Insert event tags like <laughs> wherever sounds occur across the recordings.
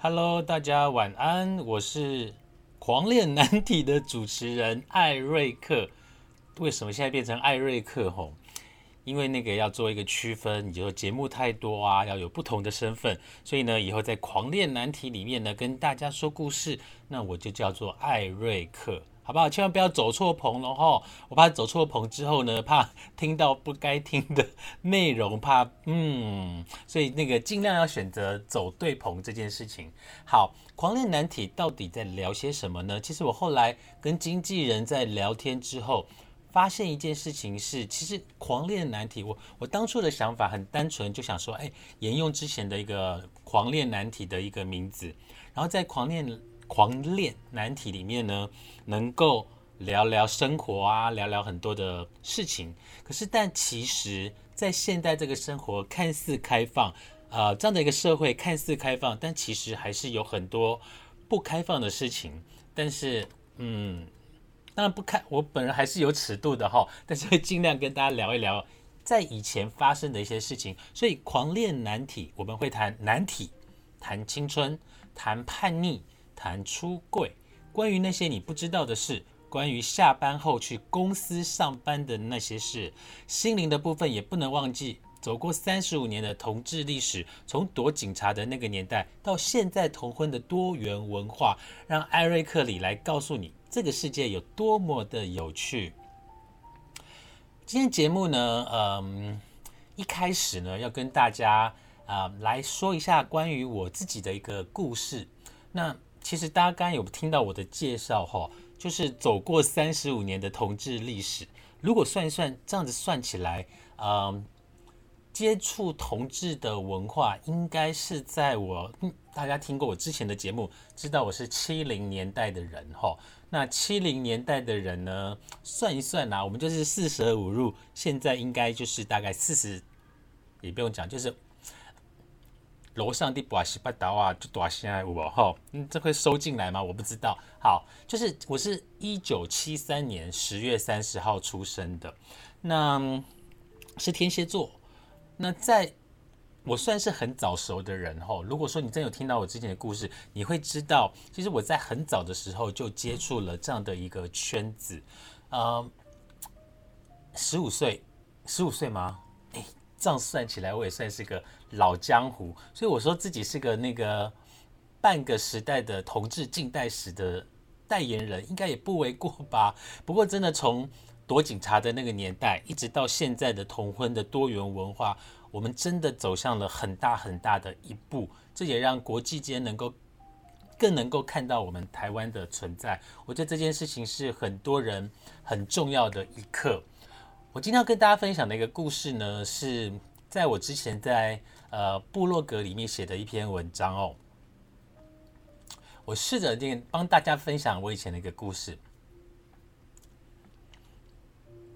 Hello，大家晚安，我是狂恋难题的主持人艾瑞克。为什么现在变成艾瑞克？吼，因为那个要做一个区分，你就节目太多啊，要有不同的身份，所以呢，以后在狂恋难题里面呢，跟大家说故事，那我就叫做艾瑞克。好不好？千万不要走错棚了哈！我怕走错棚之后呢，<laughs> 怕听到不该听的内容，怕嗯，所以那个尽量要选择走对棚这件事情。好，狂恋难题到底在聊些什么呢？其实我后来跟经纪人在聊天之后，发现一件事情是，其实狂恋难题，我我当初的想法很单纯，就想说，哎，沿用之前的一个狂恋难题的一个名字，然后在狂恋。狂恋难题里面呢，能够聊聊生活啊，聊聊很多的事情。可是，但其实，在现代这个生活看似开放，呃，这样的一个社会看似开放，但其实还是有很多不开放的事情。但是，嗯，当然不开，我本人还是有尺度的哈。但是会尽量跟大家聊一聊在以前发生的一些事情。所以，狂恋难题，我们会谈难题，谈青春，谈叛逆。谈出柜，关于那些你不知道的事，关于下班后去公司上班的那些事，心灵的部分也不能忘记。走过三十五年的同志历史，从躲警察的那个年代到现在同婚的多元文化，让艾瑞克里来告诉你这个世界有多么的有趣。今天节目呢，嗯，一开始呢要跟大家啊来说一下关于我自己的一个故事。那其实大家刚刚有听到我的介绍哈，就是走过三十五年的同志历史。如果算一算，这样子算起来，嗯，接触同志的文化，应该是在我大家听过我之前的节目，知道我是七零年代的人哈。那七零年代的人呢，算一算呐，我们就是四舍五入，现在应该就是大概四十，也不用讲，就是。楼上的把西巴刀啊，就多现在我哈，嗯，这会收进来吗？我不知道。好，就是我是一九七三年十月三十号出生的，那是天蝎座。那在我算是很早熟的人哈。如果说你真有听到我之前的故事，你会知道，其实我在很早的时候就接触了这样的一个圈子。呃，十五岁，十五岁吗？这样算起来，我也算是个。老江湖，所以我说自己是个那个半个时代的同志近代史的代言人，应该也不为过吧。不过真的从躲警察的那个年代，一直到现在的同婚的多元文化，我们真的走向了很大很大的一步。这也让国际间能够更能够看到我们台湾的存在。我觉得这件事情是很多人很重要的一刻。我今天要跟大家分享的一个故事呢，是在我之前在。呃，部落格里面写的一篇文章哦，我试着念帮大家分享我以前的一个故事，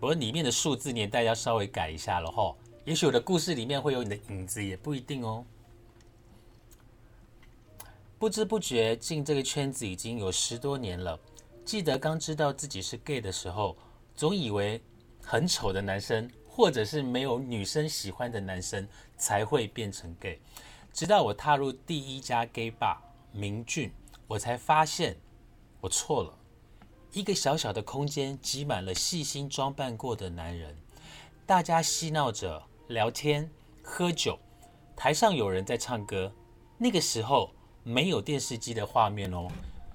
不过里面的数字年代要稍微改一下了哈，也许我的故事里面会有你的影子，也不一定哦。不知不觉进这个圈子已经有十多年了，记得刚知道自己是 gay 的时候，总以为很丑的男生。或者是没有女生喜欢的男生才会变成 gay，直到我踏入第一家 gay bar 明俊，我才发现我错了。一个小小的空间挤满了细心装扮过的男人，大家嬉闹着聊天、喝酒，台上有人在唱歌。那个时候没有电视机的画面哦，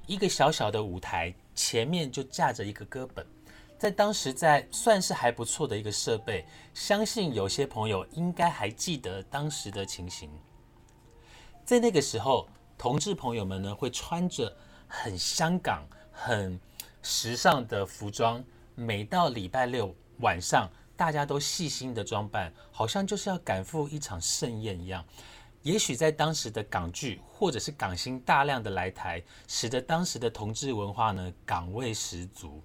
一个小小的舞台前面就架着一个歌本。在当时，在算是还不错的一个设备，相信有些朋友应该还记得当时的情形。在那个时候，同志朋友们呢会穿着很香港、很时尚的服装，每到礼拜六晚上，大家都细心的装扮，好像就是要赶赴一场盛宴一样。也许在当时的港剧或者是港星大量的来台，使得当时的同志文化呢港味十足。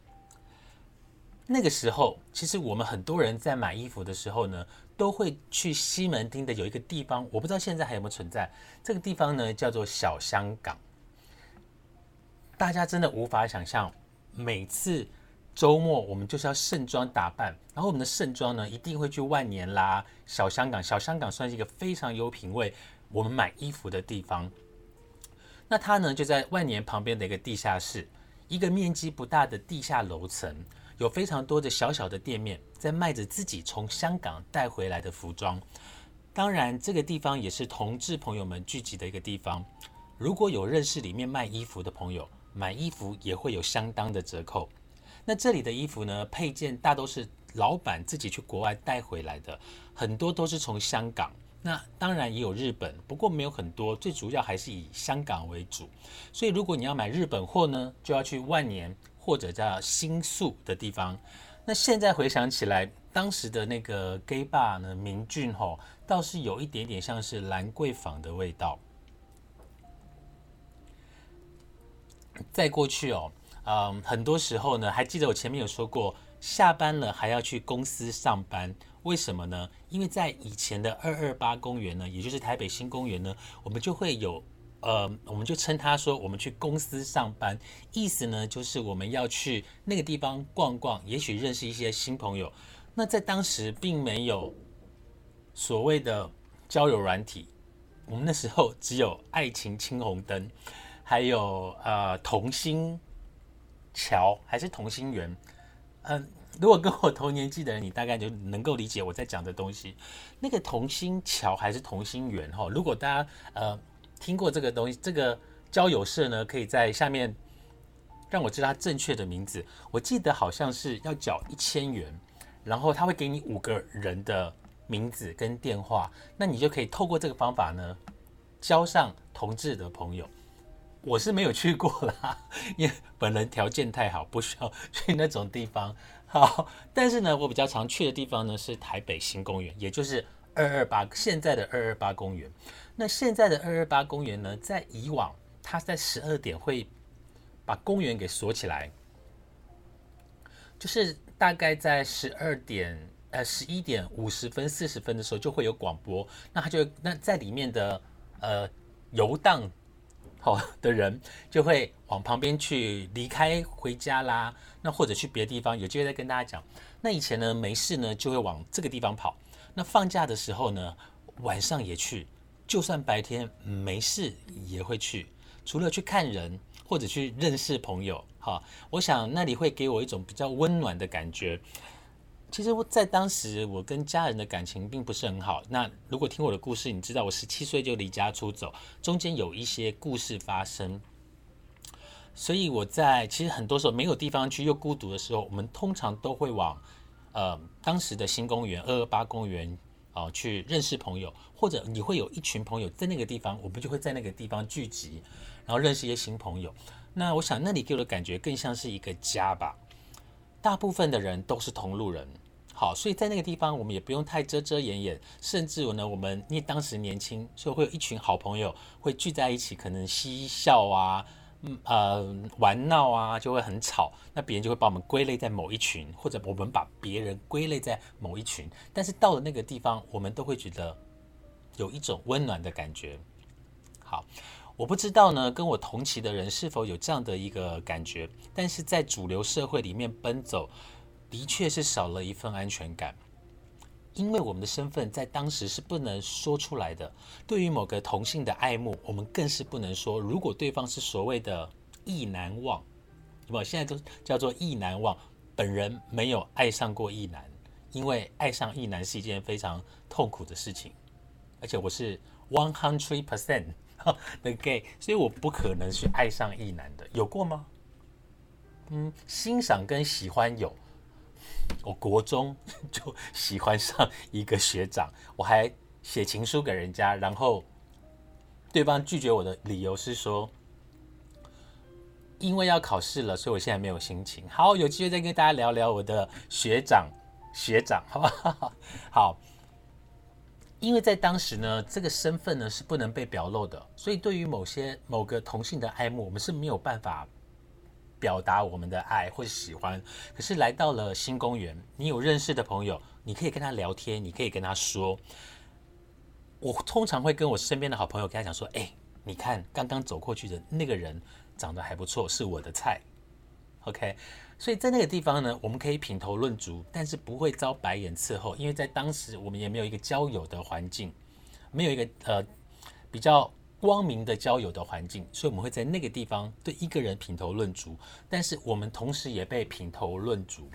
那个时候，其实我们很多人在买衣服的时候呢，都会去西门町的有一个地方，我不知道现在还有没有存在。这个地方呢叫做小香港。大家真的无法想象，每次周末我们就是要盛装打扮，然后我们的盛装呢一定会去万年啦、小香港。小香港算是一个非常有品味，我们买衣服的地方。那它呢就在万年旁边的一个地下室，一个面积不大的地下楼层，有非常多的小小的店面在卖着自己从香港带回来的服装。当然，这个地方也是同志朋友们聚集的一个地方。如果有认识里面卖衣服的朋友，买衣服也会有相当的折扣。那这里的衣服呢，配件大都是老板自己去国外带回来的，很多都是从香港。那当然也有日本，不过没有很多，最主要还是以香港为主。所以如果你要买日本货呢，就要去万年或者叫新宿的地方。那现在回想起来，当时的那个 gay bar 呢，明俊吼，倒是有一点点像是兰桂坊的味道。再过去哦，嗯，很多时候呢，还记得我前面有说过，下班了还要去公司上班，为什么呢？因为在以前的二二八公园呢，也就是台北新公园呢，我们就会有。呃，我们就称他说我们去公司上班，意思呢就是我们要去那个地方逛逛，也许认识一些新朋友。那在当时并没有所谓的交友软体，我们那时候只有爱情青红灯，还有呃同心桥还是同心圆。嗯，如果跟我同年纪的人，你大概就能够理解我在讲的东西。那个同心桥还是同心圆哈？如果大家呃。听过这个东西，这个交友社呢，可以在下面让我知道它正确的名字。我记得好像是要缴一千元，然后他会给你五个人的名字跟电话，那你就可以透过这个方法呢，交上同志的朋友。我是没有去过啦，因为本人条件太好，不需要去那种地方。好，但是呢，我比较常去的地方呢是台北新公园，也就是二二八现在的二二八公园。那现在的二二八公园呢，在以往，它在十二点会把公园给锁起来，就是大概在十二点呃十一点五十分四十分的时候就会有广播，那他就那在里面的呃游荡好的人就会往旁边去离开回家啦，那或者去别的地方，有机会再跟大家讲。那以前呢没事呢就会往这个地方跑，那放假的时候呢晚上也去。就算白天没事也会去，除了去看人或者去认识朋友，哈，我想那里会给我一种比较温暖的感觉。其实我在当时我跟家人的感情并不是很好。那如果听我的故事，你知道我十七岁就离家出走，中间有一些故事发生，所以我在其实很多时候没有地方去又孤独的时候，我们通常都会往呃当时的新公园二二八公园。啊，去认识朋友，或者你会有一群朋友在那个地方，我们就会在那个地方聚集，然后认识一些新朋友。那我想那里给我的感觉更像是一个家吧。大部分的人都是同路人，好，所以在那个地方我们也不用太遮遮掩掩，甚至呢，我们因为当时年轻，所以会有一群好朋友会聚在一起，可能嬉笑啊。嗯呃，玩闹啊，就会很吵，那别人就会把我们归类在某一群，或者我们把别人归类在某一群。但是到了那个地方，我们都会觉得有一种温暖的感觉。好，我不知道呢，跟我同期的人是否有这样的一个感觉，但是在主流社会里面奔走，的确是少了一份安全感。因为我们的身份在当时是不能说出来的，对于某个同性的爱慕，我们更是不能说。如果对方是所谓的意难忘，那么现在都叫做意难忘。本人没有爱上过意男，因为爱上意男是一件非常痛苦的事情，而且我是 one hundred percent <laughs> 的 gay，所以我不可能去爱上意男的。有过吗？嗯，欣赏跟喜欢有。我国中 <laughs> 就喜欢上一个学长，我还写情书给人家，然后对方拒绝我的理由是说，因为要考试了，所以我现在没有心情。好，有机会再跟大家聊聊我的学长学长，好不好？好，因为在当时呢，这个身份呢是不能被表露的，所以对于某些某个同性的爱慕，我们是没有办法。表达我们的爱或者喜欢，可是来到了新公园，你有认识的朋友，你可以跟他聊天，你可以跟他说。我通常会跟我身边的好朋友跟他讲说：“哎，你看刚刚走过去的那个人长得还不错，是我的菜。” OK，所以在那个地方呢，我们可以品头论足，但是不会遭白眼伺候，因为在当时我们也没有一个交友的环境，没有一个呃比较光明的交友的环境，所以我们会在那个地方对一个人品头论足，但是我们同时也被品头论足。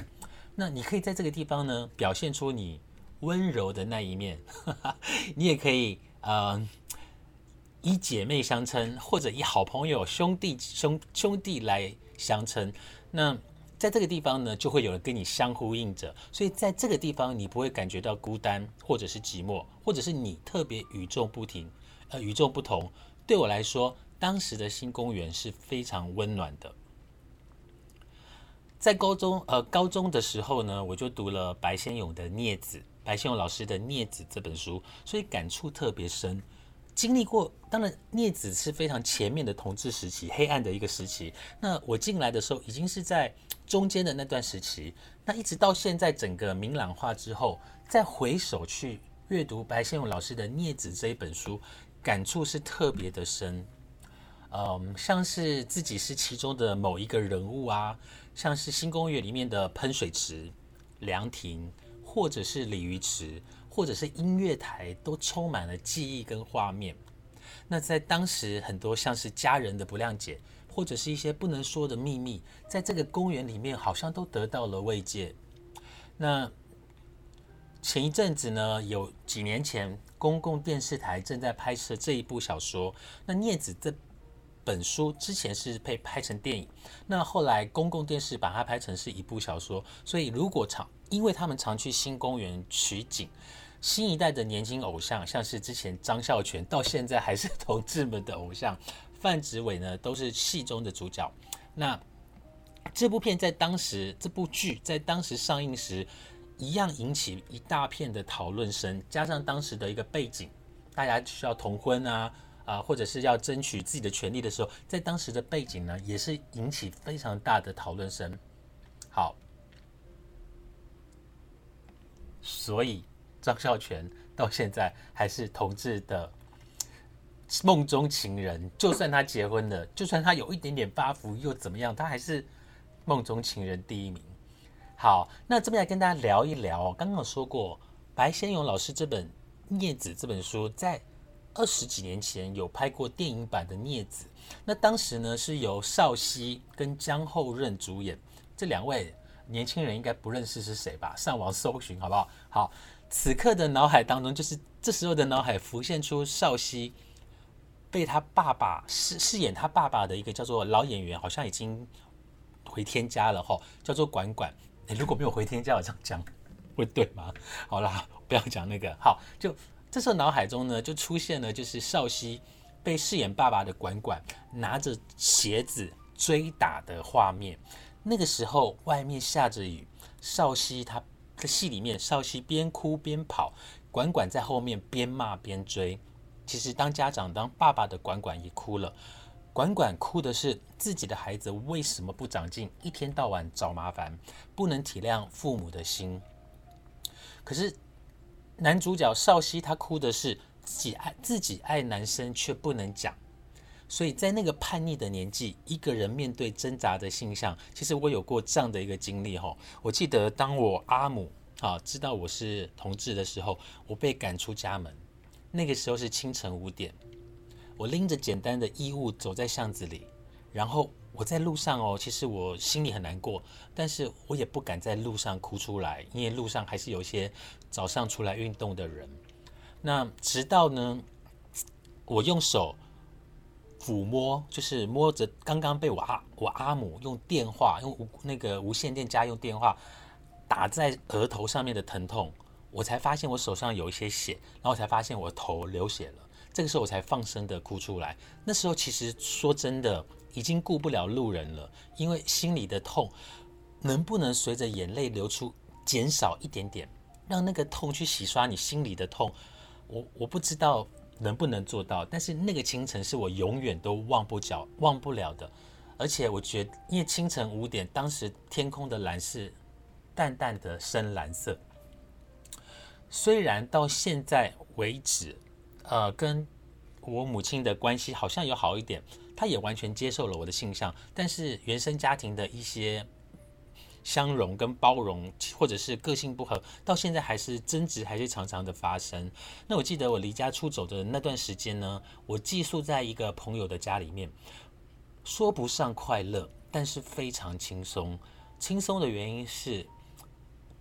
那你可以在这个地方呢，表现出你温柔的那一面，<laughs> 你也可以呃以姐妹相称，或者以好朋友、兄弟兄兄弟来相称。那在这个地方呢，就会有人跟你相呼应着，所以在这个地方你不会感觉到孤单，或者是寂寞，或者是你特别与众不同，呃，与众不同。对我来说，当时的新公园是非常温暖的。在高中，呃，高中的时候呢，我就读了白先勇的《镊子》，白先勇老师的《镊子》这本书，所以感触特别深。经历过，当然，《镊子》是非常前面的统治时期，黑暗的一个时期。那我进来的时候，已经是在中间的那段时期。那一直到现在，整个明朗化之后，再回首去阅读白先勇老师的《镊子》这一本书，感触是特别的深。嗯，像是自己是其中的某一个人物啊。像是新公园里面的喷水池、凉亭，或者是鲤鱼池，或者是音乐台，都充满了记忆跟画面。那在当时，很多像是家人的不谅解，或者是一些不能说的秘密，在这个公园里面，好像都得到了慰藉。那前一阵子呢，有几年前，公共电视台正在拍摄这一部小说，那镊子这。本书之前是被拍成电影，那后来公共电视把它拍成是一部小说。所以如果常，因为他们常去新公园取景，新一代的年轻偶像，像是之前张孝全，到现在还是同志们的偶像，范植伟呢，都是戏中的主角。那这部片在当时，这部剧在当时上映时，一样引起一大片的讨论声，加上当时的一个背景，大家需要同婚啊。啊，或者是要争取自己的权利的时候，在当时的背景呢，也是引起非常大的讨论声。好，所以张孝全到现在还是同志的梦中情人。就算他结婚了，就算他有一点点发福，又怎么样？他还是梦中情人第一名。好，那这边来跟大家聊一聊。刚刚有说过，白先勇老师这本《镊子》这本书在。二十几年前有拍过电影版的《镊子》，那当时呢是由邵熙跟江厚任主演，这两位年轻人应该不认识是谁吧？上网搜寻好不好？好，此刻的脑海当中就是这时候的脑海浮现出邵熙被他爸爸饰饰演他爸爸的一个叫做老演员，好像已经回天家了哈，叫做管管。你如果没有回天家，我这样讲会对吗？好啦，不要讲那个，好就。这时候脑海中呢，就出现了就是少熙被饰演爸爸的管管拿着鞋子追打的画面。那个时候外面下着雨，少熙他在戏里面，少熙边哭边跑，管管在后面边骂边追。其实当家长当爸爸的管管也哭了，管管哭的是自己的孩子为什么不长进，一天到晚找麻烦，不能体谅父母的心。可是。男主角少熙他哭的是自己爱自己爱男生却不能讲，所以在那个叛逆的年纪，一个人面对挣扎的性向，其实我有过这样的一个经历哈。我记得当我阿母啊知道我是同志的时候，我被赶出家门，那个时候是清晨五点，我拎着简单的衣物走在巷子里，然后。我在路上哦，其实我心里很难过，但是我也不敢在路上哭出来，因为路上还是有一些早上出来运动的人。那直到呢，我用手抚摸，就是摸着刚刚被我阿我阿母用电话用无那个无线电家用电话打在额头上面的疼痛，我才发现我手上有一些血，然后才发现我头流血了。这个时候我才放声的哭出来。那时候其实说真的。已经顾不了路人了，因为心里的痛能不能随着眼泪流出减少一点点，让那个痛去洗刷你心里的痛，我我不知道能不能做到，但是那个清晨是我永远都忘不了、忘不了的。而且我觉得，因为清晨五点，当时天空的蓝是淡淡的深蓝色，虽然到现在为止，呃，跟我母亲的关系好像有好一点。她也完全接受了我的性向，但是原生家庭的一些相容跟包容，或者是个性不合，到现在还是争执，还是常常的发生。那我记得我离家出走的那段时间呢，我寄宿在一个朋友的家里面，说不上快乐，但是非常轻松。轻松的原因是，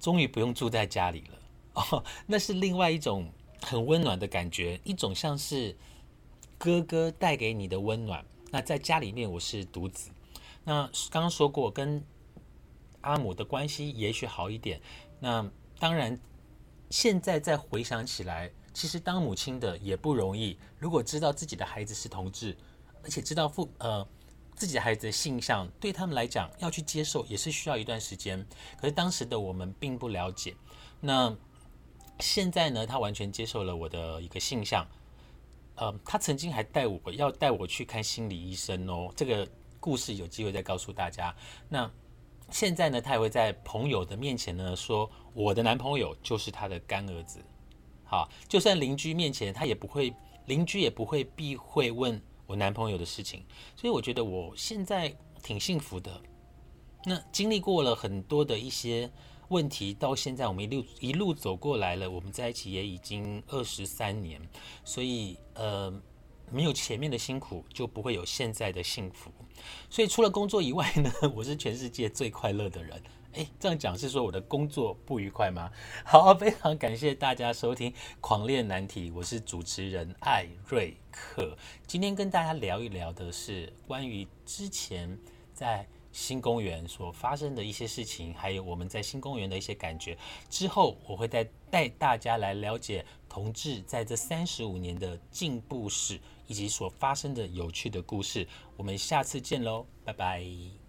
终于不用住在家里了 <laughs> 哦，那是另外一种很温暖的感觉，一种像是哥哥带给你的温暖。那在家里面我是独子，那刚刚说过跟阿母的关系也许好一点。那当然，现在再回想起来，其实当母亲的也不容易。如果知道自己的孩子是同志，而且知道父呃。自己的孩子的性向对他们来讲要去接受也是需要一段时间，可是当时的我们并不了解。那现在呢？他完全接受了我的一个性向，呃，他曾经还带我要带我去看心理医生哦。这个故事有机会再告诉大家。那现在呢？他也会在朋友的面前呢说，我的男朋友就是他的干儿子。好，就算邻居面前，他也不会，邻居也不会避讳问。我男朋友的事情，所以我觉得我现在挺幸福的。那经历过了很多的一些问题，到现在我们一路一路走过来了，我们在一起也已经二十三年，所以呃，没有前面的辛苦，就不会有现在的幸福。所以除了工作以外呢，<laughs> 我是全世界最快乐的人。哎，这样讲是说我的工作不愉快吗？好，非常感谢大家收听《狂恋难题》，我是主持人艾瑞克。今天跟大家聊一聊的是关于之前在新公园所发生的一些事情，还有我们在新公园的一些感觉。之后我会带带大家来了解同志在这三十五年的进步史，以及所发生的有趣的故事。我们下次见喽，拜拜。